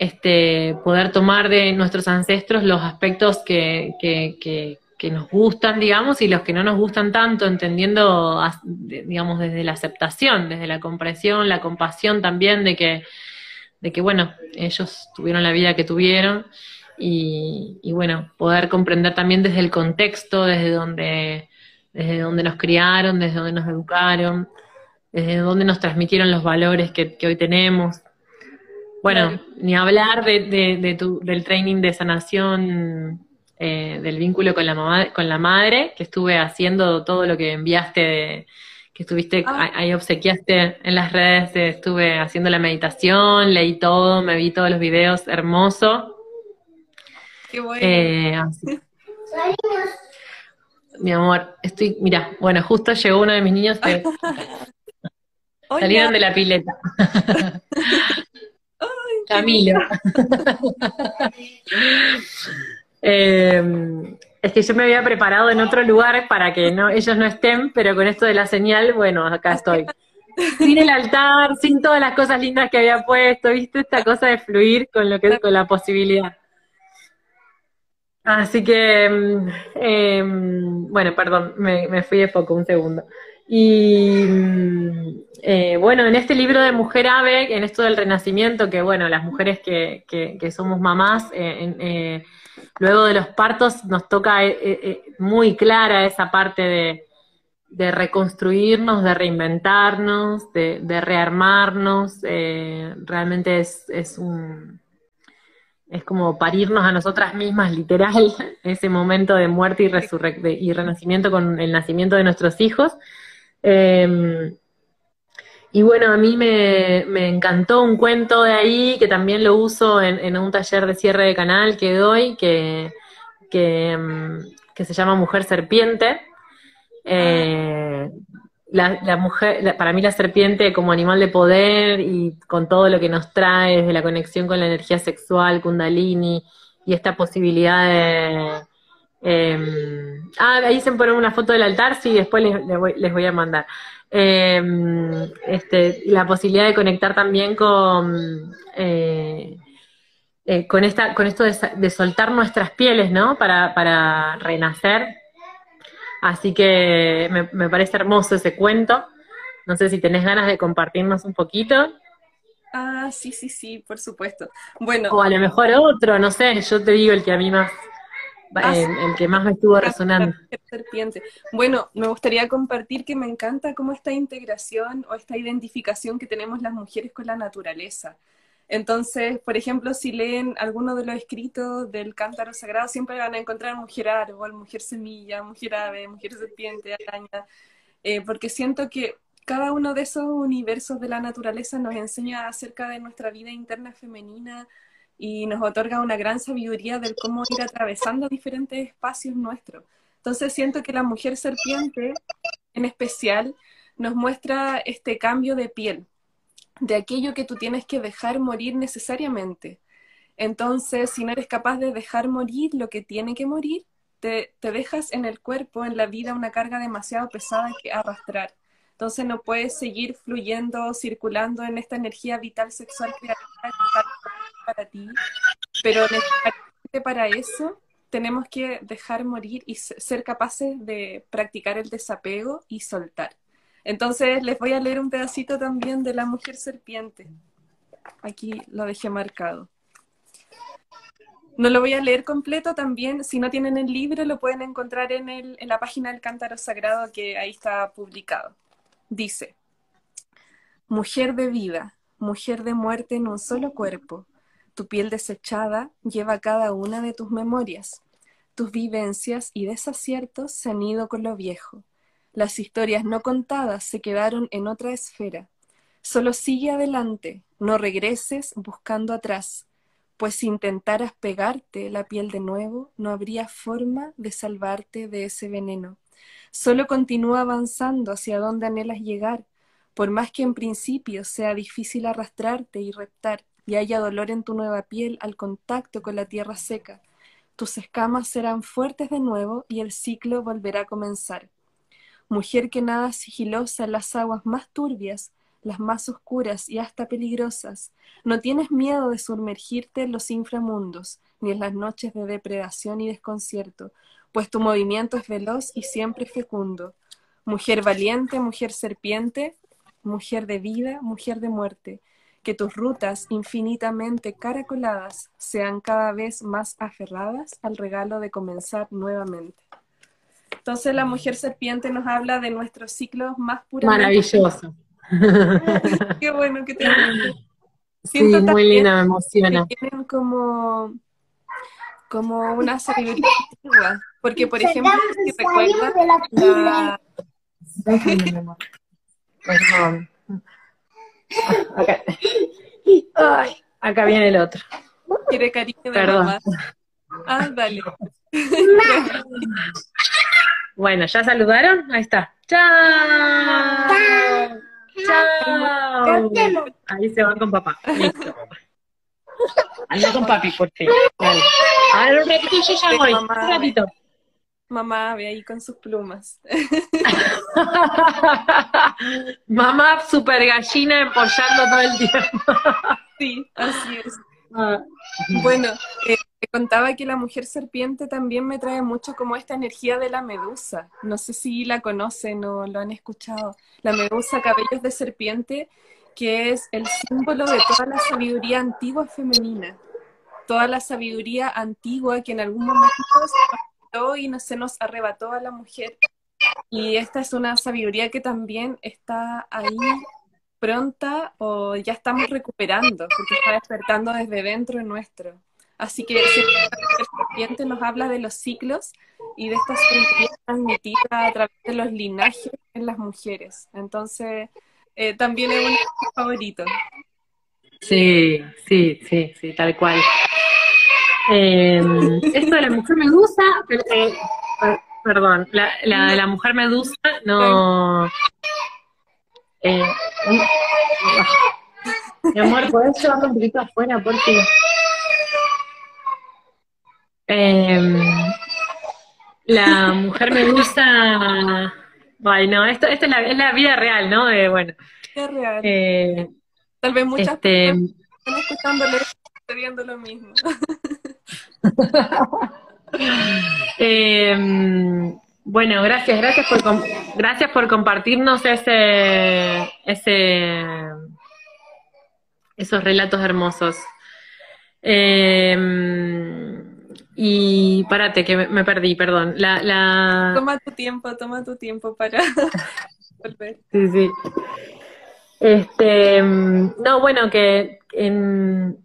este, poder tomar de nuestros ancestros los aspectos que, que, nos gustan, digamos, y los que no nos gustan tanto, entendiendo, digamos, desde la aceptación, desde la comprensión, la compasión también de que, de que bueno, ellos tuvieron la vida que tuvieron y, bueno, poder comprender también desde el contexto, desde donde, desde donde nos criaron, desde donde nos educaron, desde donde nos transmitieron los valores que, que hoy tenemos. Bueno, ni hablar de, tu, del training de sanación eh, del vínculo con la, mamá, con la madre, que estuve haciendo todo lo que enviaste, que estuviste, ah. ahí obsequiaste en las redes, estuve haciendo la meditación, leí todo, me vi todos los videos, hermoso. Qué bueno. Eh, mi amor, estoy, mira, bueno, justo llegó uno de mis niños, (laughs) salieron de la pileta. (laughs) Camilo. Em, es que yo me había preparado en otro lugar para que no, ellos no estén, pero con esto de la señal, bueno, acá estoy. Sin el altar, sin todas las cosas lindas que había puesto, ¿viste? Esta cosa de fluir con lo que con la posibilidad. Así que, em, em, bueno, perdón, me, me fui de foco un segundo. Y eh, bueno, en este libro de Mujer Ave, en esto del renacimiento, que bueno, las mujeres que, que, somos mamás, eh, eh, luego de los partos nos toca muy clara esa parte de, de reconstruirnos, de reinventarnos, de, de rearmarnos. realmente es, es un es como parirnos a nosotras mismas, literal, (laughs) ese momento de muerte y, y renacimiento con el nacimiento de nuestros hijos. Em, y bueno, a mí me, encantó un cuento de ahí que también lo uso en, un taller de cierre de canal que doy, que, que, em, se llama Mujer Serpiente. Eh, la, mujer, para mí la serpiente como animal de poder y con todo lo que nos trae desde la conexión con la energía sexual, kundalini y esta posibilidad de, eh, ah, ahí se pone una foto del altar, sí, después les, voy, a mandar. Em, este, la posibilidad de conectar también con, eh, eh, con, esta, con esto de, soltar nuestras pieles, ¿no? Para, para renacer. Así que me, me, parece hermoso ese cuento. No sé si tenés ganas de compartirnos un poquito. Ah, sí, sí, sí, por supuesto. Bueno. O a lo mejor otro, no sé, yo te digo el que a mí más Ah, el, que más me estuvo resonando. Serpiente. Bueno, me gustaría compartir que me encanta cómo esta integración o esta identificación que tenemos las mujeres con la naturaleza. Entonces, por ejemplo, si leen alguno de los escritos del cántaro sagrado, siempre van a encontrar mujer árbol, mujer semilla, mujer ave, mujer serpiente, araña, eh, porque siento que cada uno de esos universos de la naturaleza nos enseña acerca de nuestra vida interna femenina, y nos otorga una gran sabiduría del cómo ir atravesando diferentes espacios nuestros. Entonces siento que la mujer serpiente en especial nos muestra este cambio de piel, de aquello que tú tienes que dejar morir necesariamente. Entonces, si no eres capaz de dejar morir lo que tiene que morir, te, te dejas en el cuerpo, en la vida, una carga demasiado pesada que arrastrar. Entonces no puedes seguir fluyendo, circulando en esta energía vital sexual creativa para ti. Pero para eso tenemos que dejar morir y ser capaces de practicar el desapego y soltar. Entonces les voy a leer un pedacito también de la mujer serpiente. Aquí lo dejé marcado. No lo voy a leer completo también, si no tienen el libro lo pueden encontrar en, el, en la página del Cántaro Sagrado que ahí está publicado. Dice, mujer de vida, mujer de muerte en un solo cuerpo, tu piel desechada lleva cada una de tus memorias. Tus vivencias y desaciertos se han ido con lo viejo. Las historias no contadas se quedaron en otra esfera. Solo sigue adelante, no regreses buscando atrás, pues si intentaras pegarte la piel de nuevo, no habría forma de salvarte de ese veneno. Solo continúa avanzando hacia donde anhelas llegar, por más que en principio sea difícil arrastrarte y reptar y haya dolor en tu nueva piel al contacto con la tierra seca. Tus escamas serán fuertes de nuevo y el ciclo volverá a comenzar. Mujer que nada sigilosa en las aguas más turbias, las más oscuras y hasta peligrosas, no tienes miedo de sumergirte en los inframundos, ni en las noches de depredación y desconcierto, pues tu movimiento es veloz y siempre fecundo. Mujer valiente, mujer serpiente, mujer de vida, mujer de muerte, que tus rutas infinitamente caracoladas sean cada vez más aferradas al regalo de comenzar nuevamente. Entonces la mujer serpiente nos habla de nuestros ciclos más puros. Maravilloso. (laughs) Qué bueno que te Sí, muy linda, me emociona. tienen como, como una sabiduría antigua, porque, por ejemplo, si recuerdas la... Perdón. Acá. Ay, acá viene el otro. Quiere cariño de Perdón. mamá. Ah, dale. Bueno, ¿ya saludaron? Ahí está. ¡Chao! ¡Chao! Ahí se van con papá. Listo. Anda con papi, por fin. Dale. A ver, un ratito yo ya voy. Un ratito. Mamá, ve ahí con sus plumas. (laughs) Mamá super gallina empollando todo el tiempo. Sí, así es. Ah, Bueno, eh, te contaba que la mujer serpiente también me trae mucho como esta energía de la medusa. No sé si la conocen o lo han escuchado. La medusa, cabellos de serpiente, que es el símbolo de toda la sabiduría antigua femenina. Toda la sabiduría antigua que en algún momento quitó y se nos arrebató a la mujer. Y esta es una sabiduría que también está ahí pronta o ya estamos recuperando, porque está despertando desde dentro de nuestro. Así que el serpiente nos habla de los ciclos y de esta sabiduría transmitida a través de los linajes en las mujeres. Entonces, eh, también es uno de mis favoritos. Sí, sí, sí, sí, tal cual. Eh, esto de la mujer medusa, pero, eh, per- perdón, la, la de la mujer medusa no. Eh, un- mi amor, ¿podés llevarlo un poquito afuera? Porque. Eh, la mujer medusa. Ay, no, esto, esto es, la, es la vida real, ¿no? Bueno. Es real. Eh, Tal vez muchas este, personas están están viendo lo mismo. (laughs) (laughs) Eh, bueno, gracias, gracias por gracias por compartirnos ese, ese esos relatos hermosos. Eh, y párate, que me, perdí, perdón. La, la, Toma tu tiempo, toma tu tiempo para (laughs) volver. Sí, sí. Este, mm, no, bueno, que en,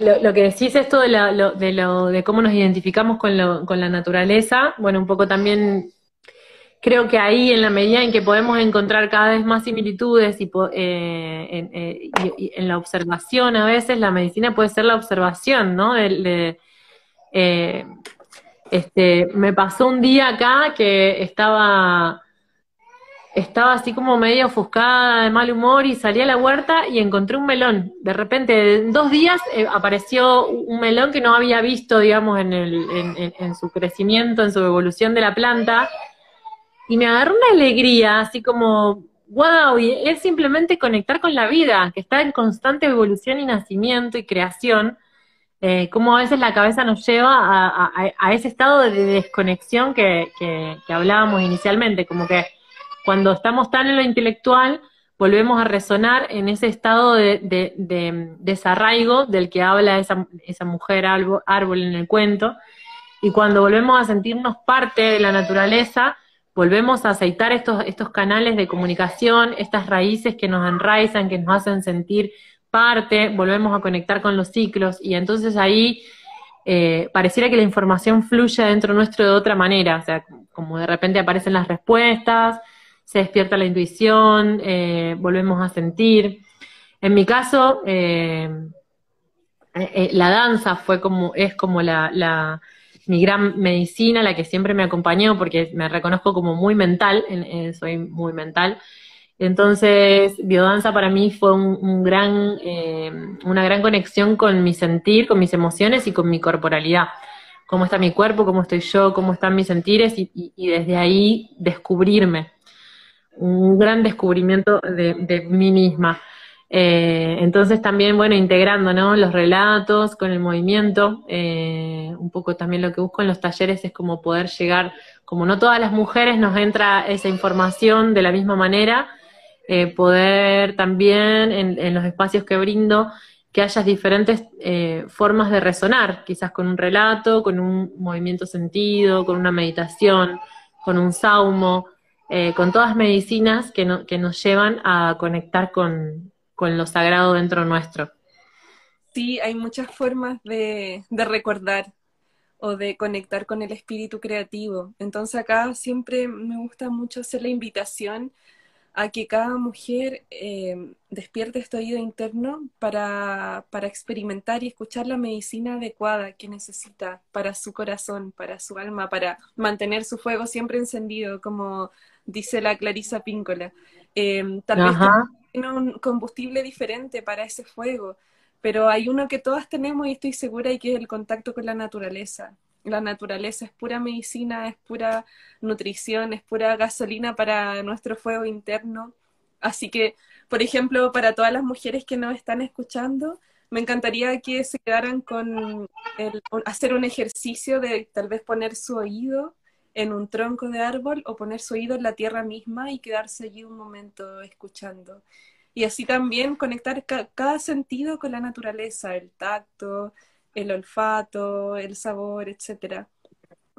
lo, que decís esto de, la- lo- de, lo, de cómo nos identificamos con, lo, con la naturaleza, bueno, un poco también creo que ahí en la medida en que podemos encontrar cada vez más similitudes y, eh, en, eh, en la observación a veces, la medicina puede ser la observación, ¿no? Eh, este, me pasó un día acá que estaba estaba así como medio ofuscada, de mal humor, y salí a la huerta y encontré un melón. De repente, en dos días eh, apareció un melón que no había visto, digamos, en, el, en, su crecimiento, en su evolución de la planta, y me agarró una alegría, así como, wow, y es simplemente conectar con la vida, que está en constante evolución y nacimiento y creación, eh, como a veces la cabeza nos lleva a, ese estado de desconexión que, que hablábamos inicialmente, como que cuando estamos tan en lo intelectual, volvemos a resonar en ese estado de, desarraigo del que habla esa, mujer árbol, en el cuento, y cuando volvemos a sentirnos parte de la naturaleza, volvemos a aceitar estos, estos canales de comunicación, estas raíces que nos enraizan, que nos hacen sentir parte, volvemos a conectar con los ciclos, y entonces ahí eh, pareciera que la información fluye dentro nuestro de otra manera, o sea, como de repente aparecen las respuestas, se despierta la intuición, eh, volvemos a sentir. En mi caso, eh, eh, la danza fue como, es como la, mi gran medicina, la que siempre me acompañó, porque me reconozco como muy mental, soy muy mental. Entonces, biodanza para mí fue un, gran, una gran conexión con mi sentir, con mis emociones y con mi corporalidad. Cómo está mi cuerpo, cómo estoy yo, cómo están mis sentires y desde ahí descubrirme un gran descubrimiento de, mí misma. Eh, entonces también, bueno, integrando ¿no? los relatos con el movimiento, eh, un poco también lo que busco en los talleres es como poder llegar, como no todas las mujeres nos entra esa información de la misma manera, eh, poder también en, en, los espacios que brindo que haya diferentes formas de resonar, quizás con un relato, con un movimiento sentido, con una meditación, con un saumo, eh, con todas medicinas que, que, nos llevan a conectar con, lo sagrado dentro nuestro. Sí, hay muchas formas de, recordar o de conectar con el espíritu creativo. Entonces acá siempre me gusta mucho hacer la invitación a que cada mujer eh, despierte este oído interno para, para, experimentar y escuchar la medicina adecuada que necesita para su corazón, para su alma, para mantener su fuego siempre encendido, como dice la Clarisa Píncola. Em, tal vez tiene un combustible diferente para ese fuego, pero hay uno que todas tenemos y estoy segura y que es el contacto con la naturaleza. La naturaleza es pura medicina, es pura nutrición, es pura gasolina para nuestro fuego interno. Así que, por ejemplo, para todas las mujeres que nos están escuchando, me encantaría que se quedaran con el, hacer un ejercicio de tal vez poner su oído en un tronco de árbol o poner su oído en la tierra misma y quedarse allí un momento escuchando. Y así también conectar cada sentido con la naturaleza, el tacto, el olfato, el sabor, etc.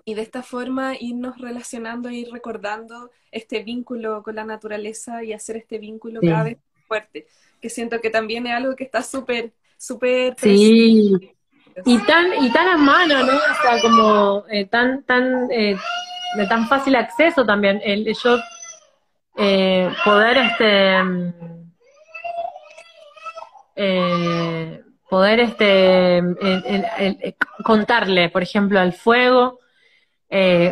Y de esta forma irnos relacionando ir recordando este vínculo con la naturaleza y hacer este vínculo cada vez más fuerte, que siento que también es algo que está súper, súper... Sí, y tan, y tan a mano, ¿no? O sea, como eh, tan, tan, eh, de tan fácil acceso también. El, eh, poder este poder este contarle, por ejemplo, al fuego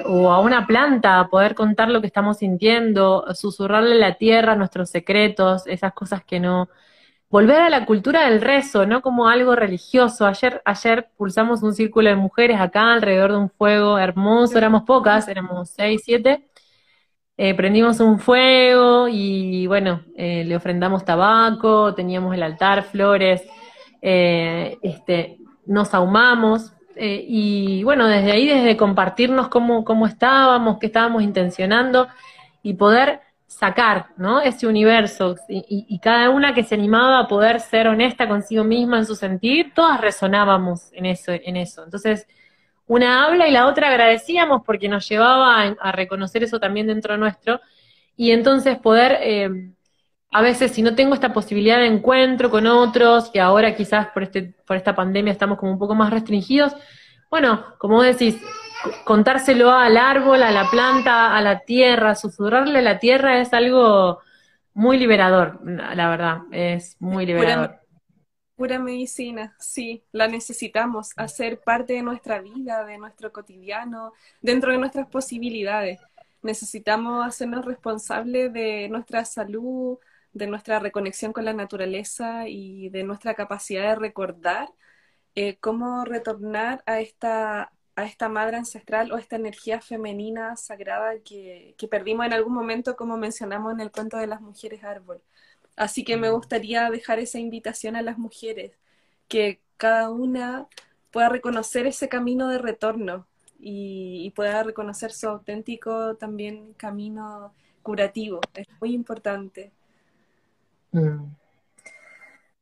o a una planta, poder contar lo que estamos sintiendo, susurrarle a la tierra nuestros secretos, esas cosas que no, volver a la cultura del rezo, no como algo religioso. Ayer, ayer pulsamos un círculo de mujeres acá alrededor de un fuego hermoso, éramos pocas, éramos seis, siete. Eh, prendimos un fuego y bueno, eh, le ofrendamos tabaco, teníamos el altar, flores, eh, este, nos ahumamos y bueno, desde ahí, desde compartirnos cómo, cómo estábamos, qué estábamos intencionando y poder sacar, ¿no? Ese universo y, cada una que se animaba a poder ser honesta consigo misma en su sentir, todas resonábamos en eso, en eso. Entonces, una habla y la otra agradecíamos porque nos llevaba a, reconocer eso también dentro nuestro y entonces poder, eh, a veces si no tengo esta posibilidad de encuentro con otros, que ahora quizás por, este, por esta pandemia estamos como un poco más restringidos, bueno, como decís, contárselo al árbol, a la planta, a la tierra, susurrarle a la tierra es algo muy liberador, la verdad, es muy liberador. Pura, medicina, sí, la necesitamos hacer parte de nuestra vida, de nuestro cotidiano, dentro de nuestras posibilidades. necesitamos hacernos responsables de nuestra salud, de nuestra reconexión con la naturaleza y de nuestra capacidad de recordar eh, cómo retornar a esta, a esta madre ancestral o esta energía femenina sagrada que, que perdimos en algún momento, como mencionamos en el cuento de las mujeres árbol. Así que me gustaría dejar esa invitación a las mujeres, que cada una pueda reconocer ese camino de retorno y, pueda reconocer su auténtico también camino curativo. Es muy importante. Mm.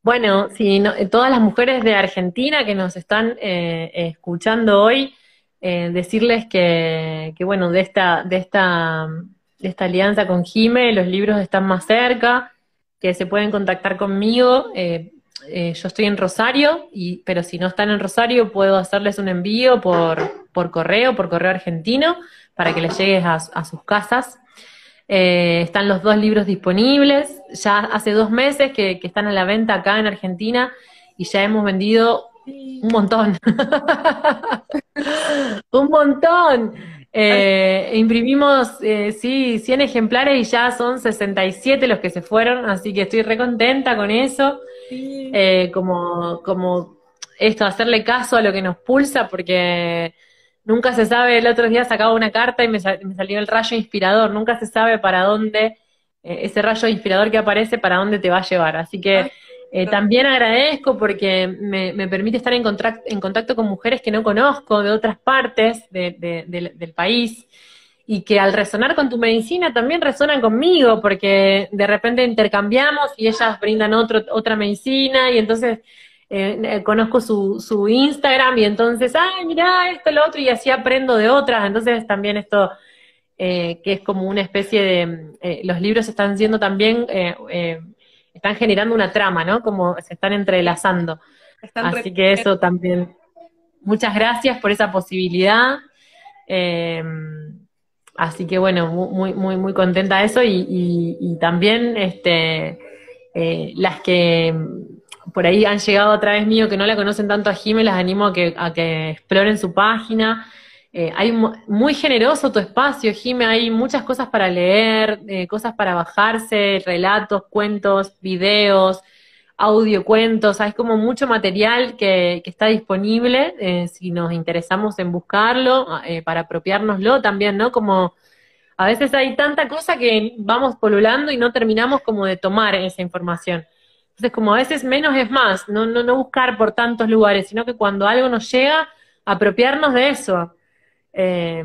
Bueno, si todas las mujeres de Argentina que nos están eh, escuchando hoy, eh, decirles que, bueno, de esta, de esta, de esta alianza con Jime, los libros están más cerca, que se pueden contactar conmigo. Eh, eh, yo estoy en Rosario, pero si no están en Rosario, puedo hacerles un envío por, por correo, por correo argentino, para que les llegue a, sus casas. Están los dos libros disponibles. Ya hace dos meses que, están a la venta acá en Argentina y ya hemos vendido un montón. (laughs) un montón. Eh, imprimimos, eh, sí, 100 ejemplares y ya son 67 los que se fueron, así que estoy recontenta con eso. Eh, como, como esto, hacerle caso a lo que nos pulsa, porque nunca se sabe, el otro día sacaba una carta y me, salió el rayo inspirador, nunca se sabe para dónde, ese rayo inspirador que aparece, para dónde te va a llevar. Así que... Eh, también agradezco porque me, permite estar en, en, contacto con mujeres que no conozco de otras partes del país y que al resonar con tu medicina también resonan conmigo porque de repente intercambiamos y ellas brindan otro, otra medicina y entonces eh, eh, conozco su, su Instagram y entonces, ay, mira esto, lo otro y así aprendo de otras. Entonces también esto... que es como una especie de, los libros están siendo también están generando una trama, ¿no? Como se están entrelazando. Así que eso también. Muchas gracias por esa posibilidad. Eh, así que bueno, muy, muy, muy contenta de eso y, también este, eh, las que por ahí han llegado a través mío que no la conocen tanto a Jimé, las animo a que, a que exploren su página, eh, hay muy generoso tu espacio, Jime, hay muchas cosas para leer, eh, cosas para bajarse, relatos, cuentos, videos, audio cuentos, hay como mucho material que, está disponible eh, si nos interesamos en buscarlo, para apropiárnoslo también, ¿no? Como a veces hay tanta cosa que vamos polulando y no terminamos como de tomar esa información. Entonces, como a veces menos es más, no, no, no buscar por tantos lugares, sino que cuando algo nos llega, apropiarnos de eso. Eh,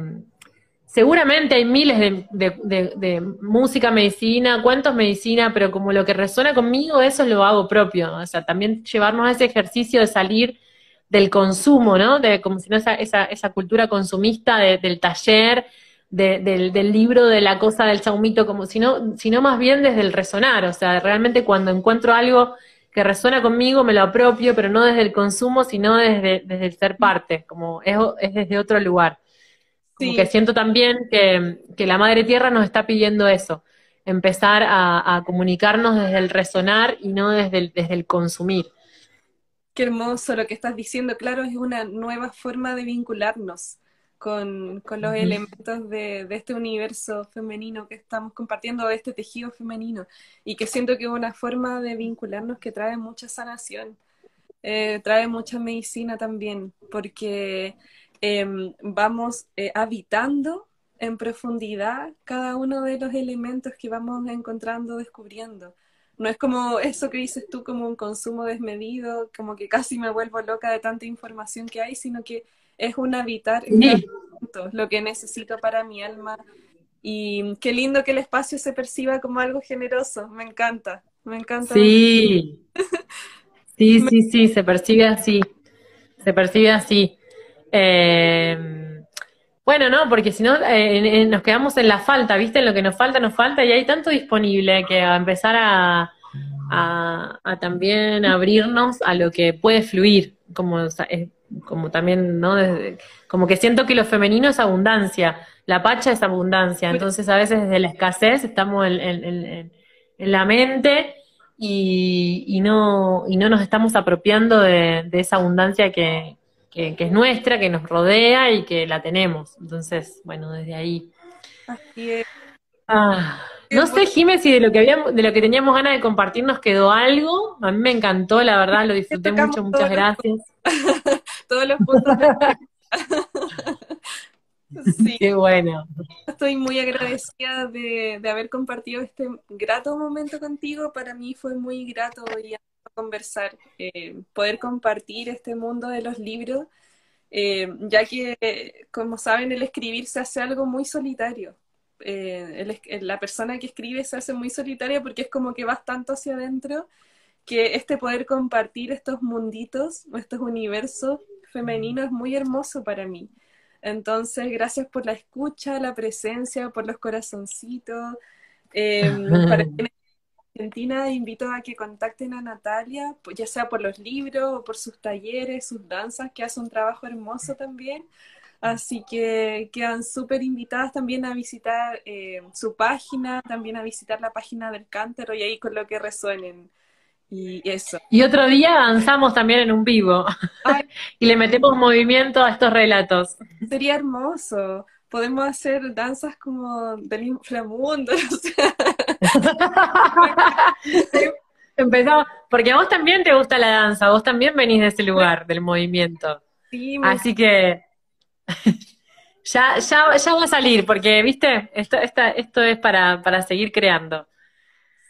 seguramente hay miles de, música, medicina, cuentos medicina, pero como lo que resuena conmigo, eso lo hago propio. O sea, también llevarnos a ese ejercicio de salir del consumo, ¿no? De como si no esa, esa, cultura consumista del taller, del, libro, de la cosa del chaumito, como si no, sino más bien desde el resonar. O sea, realmente cuando encuentro algo que resuena conmigo, me lo apropio, pero no desde el consumo, sino desde, desde el ser parte, como es desde otro lugar. Como que siento también que, la Madre Tierra nos está pidiendo eso, empezar a, comunicarnos desde el resonar y no desde el, desde el consumir. Qué hermoso lo que estás diciendo, claro, es una nueva forma de vincularnos con, los elementos de, este universo femenino que estamos compartiendo, de este tejido femenino, y que siento que es una forma de vincularnos que trae mucha sanación, eh, trae mucha medicina también, porque Em, vamos eh, habitando en profundidad cada uno de los elementos que vamos encontrando, descubriendo. No es como eso que dices tú, como un consumo desmedido, como que casi me vuelvo loca de tanta información que hay, sino que es un habitar lo que necesito para mi alma. Y qué lindo que el espacio se perciba como algo generoso, me encanta, me encanta. Sí, sí, (laughs) sí, sí, se percibe así, se percibe así. Eh, bueno, no, porque si no eh, nos quedamos en la falta, ¿viste? En lo que nos falta, nos falta y hay tanto disponible que a empezar a, a, también abrirnos a lo que puede fluir, como, como también, ¿no? como que siento que lo femenino es abundancia, la pacha es abundancia, entonces a veces desde la escasez estamos en, la mente y, y, no, y no nos estamos apropiando de esa abundancia que, que, es nuestra, que nos rodea y que la tenemos. Entonces, bueno, desde ahí. Así es. Ah, no sé, Jiménez, si de lo que habíamos, de lo que teníamos ganas de compartir nos quedó algo. A mí me encantó, la verdad, lo disfruté mucho, muchas gracias. (laughs) Todos los puntos (laughs) Sí. Qué bueno. Estoy muy agradecida de, haber compartido este grato momento contigo. Para mí fue muy grato hoy conversar, eh, poder compartir este mundo de los libros, eh, ya que, como saben, el escribir se hace algo muy solitario. Eh, la persona que escribe se hace muy solitaria porque es como que vas tanto hacia adentro que este poder compartir estos munditos, estos universos femeninos es muy hermoso para mí. Entonces, gracias por la escucha, la presencia, por los corazoncitos. Eh, para (laughs) quienes Argentina, invito a que contacten a Natalia, ya sea por los libros o por sus talleres, sus danzas, que hace un trabajo hermoso también. Así que quedan súper invitadas también a visitar eh, su página, también a visitar la página del Cántaro y ahí con lo que resuenen. Y eso. Y otro día avanzamos también en un vivo (laughs) y le metemos movimiento a estos relatos. Sería hermoso. Podemos hacer danzas como del inframundo. (laughs) (laughs) Empezamos, porque a vos también te gusta la danza, vos también venís de ese lugar, del movimiento. Sí, Así que (laughs) ya, ya, ya va a salir, porque, viste, esto, esto es para, para seguir creando.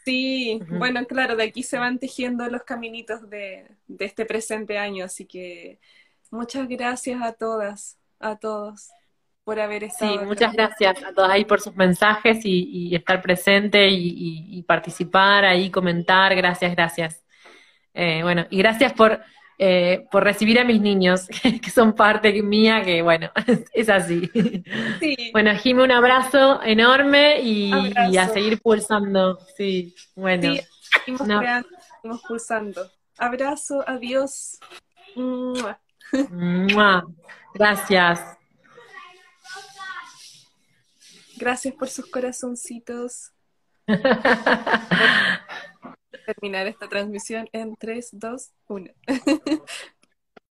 Sí, bueno, claro, de aquí se van tejiendo los caminitos de, este presente año, así que muchas gracias a todas, a todos por haber estado. Sí, muchas gracias a todas ahí por sus mensajes y, estar presente y, participar ahí, comentar, gracias, gracias. Eh, bueno, y gracias por eh, por recibir a mis niños, (laughs) que son parte mía, que bueno, (laughs) es así. Bueno, Jimmy, un abrazo enorme y, a seguir pulsando. Sí, bueno. seguimos pulsando. Abrazo, adiós. Gracias. Gracias por sus corazoncitos. (laughs) terminar esta transmisión en 3, 2, 1.